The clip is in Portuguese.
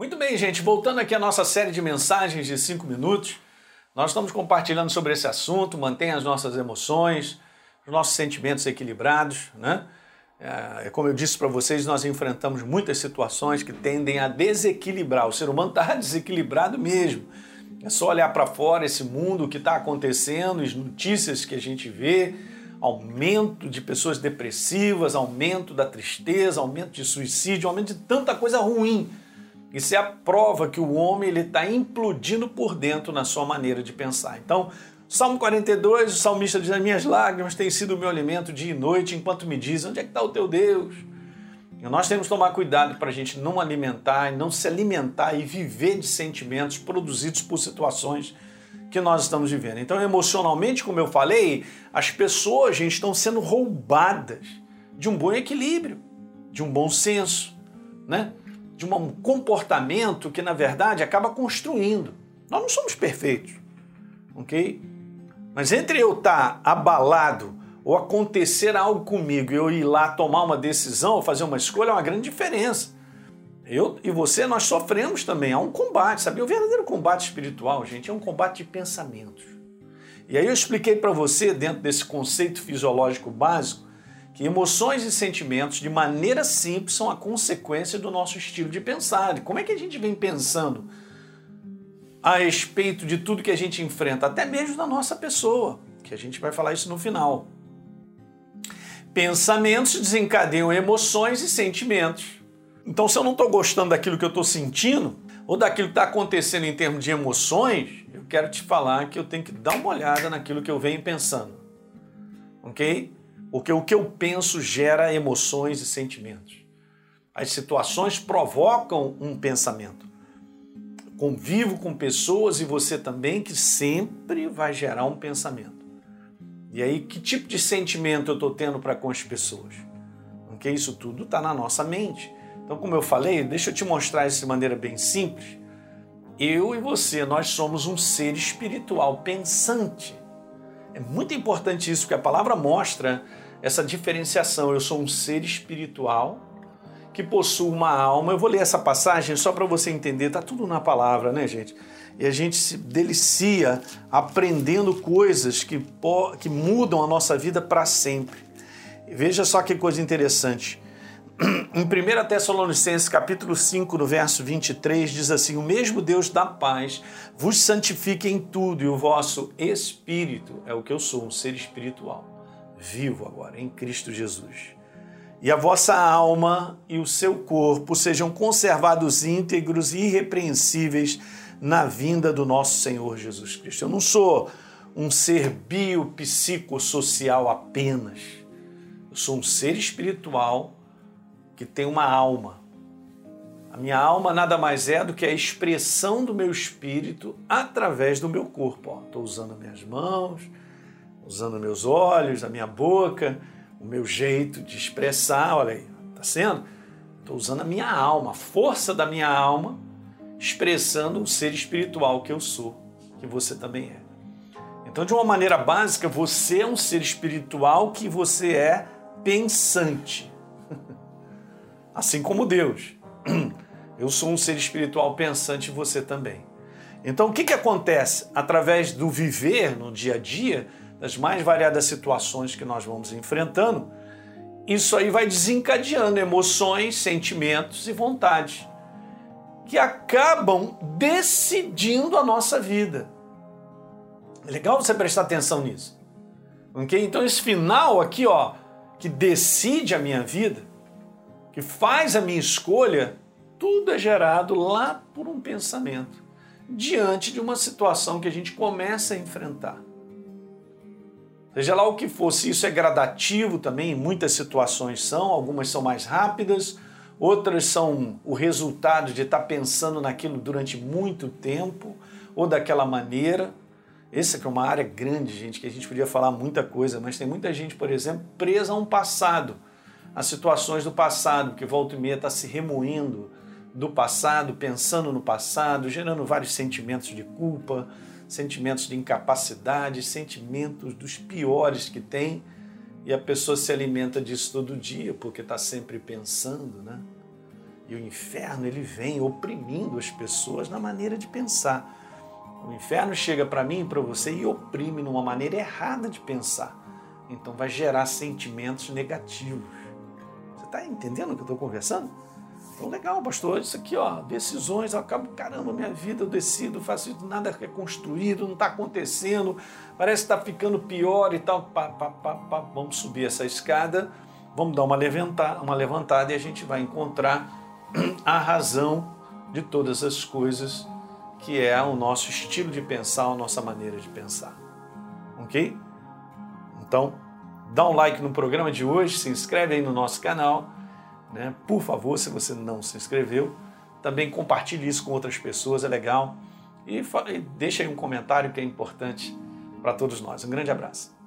Muito bem, gente, voltando aqui à nossa série de mensagens de 5 minutos, nós estamos compartilhando sobre esse assunto, mantenha as nossas emoções, os nossos sentimentos equilibrados, né? É, como eu disse para vocês, nós enfrentamos muitas situações que tendem a desequilibrar. O ser humano está desequilibrado mesmo. É só olhar para fora esse mundo, o que está acontecendo, as notícias que a gente vê, aumento de pessoas depressivas, aumento da tristeza, aumento de suicídio, aumento de tanta coisa ruim isso é a prova que o homem está implodindo por dentro na sua maneira de pensar. Então, Salmo 42, o salmista diz: As minhas lágrimas têm sido o meu alimento dia e noite, enquanto me diz: Onde é que está o teu Deus? E nós temos que tomar cuidado para a gente não alimentar, não se alimentar e viver de sentimentos produzidos por situações que nós estamos vivendo. Então, emocionalmente, como eu falei, as pessoas, gente, estão sendo roubadas de um bom equilíbrio, de um bom senso, né? De um comportamento que, na verdade, acaba construindo. Nós não somos perfeitos, ok? Mas entre eu estar abalado ou acontecer algo comigo e eu ir lá tomar uma decisão ou fazer uma escolha, é uma grande diferença. Eu e você, nós sofremos também. Há um combate, sabe? O verdadeiro combate espiritual, gente, é um combate de pensamentos. E aí eu expliquei para você, dentro desse conceito fisiológico básico, que emoções e sentimentos, de maneira simples, são a consequência do nosso estilo de pensar. Como é que a gente vem pensando a respeito de tudo que a gente enfrenta, até mesmo da nossa pessoa, que a gente vai falar isso no final. Pensamentos desencadeiam emoções e sentimentos. Então, se eu não estou gostando daquilo que eu estou sentindo, ou daquilo que está acontecendo em termos de emoções, eu quero te falar que eu tenho que dar uma olhada naquilo que eu venho pensando. Ok? Porque o que eu penso gera emoções e sentimentos. As situações provocam um pensamento. Convivo com pessoas e você também que sempre vai gerar um pensamento. E aí, que tipo de sentimento eu estou tendo para com as pessoas? Porque isso tudo está na nossa mente. Então, como eu falei, deixa eu te mostrar isso de maneira bem simples. Eu e você, nós somos um ser espiritual pensante. É muito importante isso, porque a palavra mostra essa diferenciação. Eu sou um ser espiritual que possui uma alma. Eu vou ler essa passagem só para você entender, tá tudo na palavra, né, gente? E a gente se delicia aprendendo coisas que, que mudam a nossa vida para sempre. Veja só que coisa interessante. Em 1 Tessalonicenses capítulo 5, no verso 23, diz assim: O mesmo Deus da paz vos santifique em tudo, e o vosso espírito é o que eu sou, um ser espiritual vivo agora, em Cristo Jesus. E a vossa alma e o seu corpo sejam conservados íntegros e irrepreensíveis na vinda do nosso Senhor Jesus Cristo. Eu não sou um ser biopsicossocial apenas. Eu sou um ser espiritual que tem uma alma. A minha alma nada mais é do que a expressão do meu espírito através do meu corpo. Estou usando minhas mãos, usando meus olhos, a minha boca, o meu jeito de expressar, olha aí, tá sendo? Estou usando a minha alma, a força da minha alma, expressando o ser espiritual que eu sou, que você também é. Então, de uma maneira básica, você é um ser espiritual que você é pensante. Assim como Deus. Eu sou um ser espiritual pensante e você também. Então, o que, que acontece? Através do viver no dia a dia, das mais variadas situações que nós vamos enfrentando, isso aí vai desencadeando emoções, sentimentos e vontades que acabam decidindo a nossa vida. É legal você prestar atenção nisso. ok? Então, esse final aqui, ó, que decide a minha vida, que faz a minha escolha, tudo é gerado lá por um pensamento, diante de uma situação que a gente começa a enfrentar. Seja lá o que for, se isso é gradativo também, muitas situações são, algumas são mais rápidas, outras são o resultado de estar pensando naquilo durante muito tempo ou daquela maneira. Essa que é uma área grande, gente, que a gente podia falar muita coisa, mas tem muita gente, por exemplo, presa a um passado, a situações do passado, que volta e meia está se remoendo do passado, pensando no passado, gerando vários sentimentos de culpa, sentimentos de incapacidade, sentimentos dos piores que tem, e a pessoa se alimenta disso todo dia, porque está sempre pensando, né? E o inferno ele vem oprimindo as pessoas na maneira de pensar. O inferno chega para mim e para você e oprime numa maneira errada de pensar. Então vai gerar sentimentos negativos. Você está entendendo o que eu estou conversando? Então, legal, pastor, isso aqui, ó, decisões, acabo, caramba, minha vida, eu decido, faço nada é construído, não está acontecendo, parece que está ficando pior e tal. Pá, pá, pá, pá, vamos subir essa escada, vamos dar uma levantada, uma levantada e a gente vai encontrar a razão de todas as coisas, que é o nosso estilo de pensar, a nossa maneira de pensar. Ok? Então, dá um like no programa de hoje, se inscreve aí no nosso canal né? Por favor, se você não se inscreveu, também compartilhe isso com outras pessoas, é legal. E, e deixa aí um comentário que é importante para todos nós. Um grande abraço.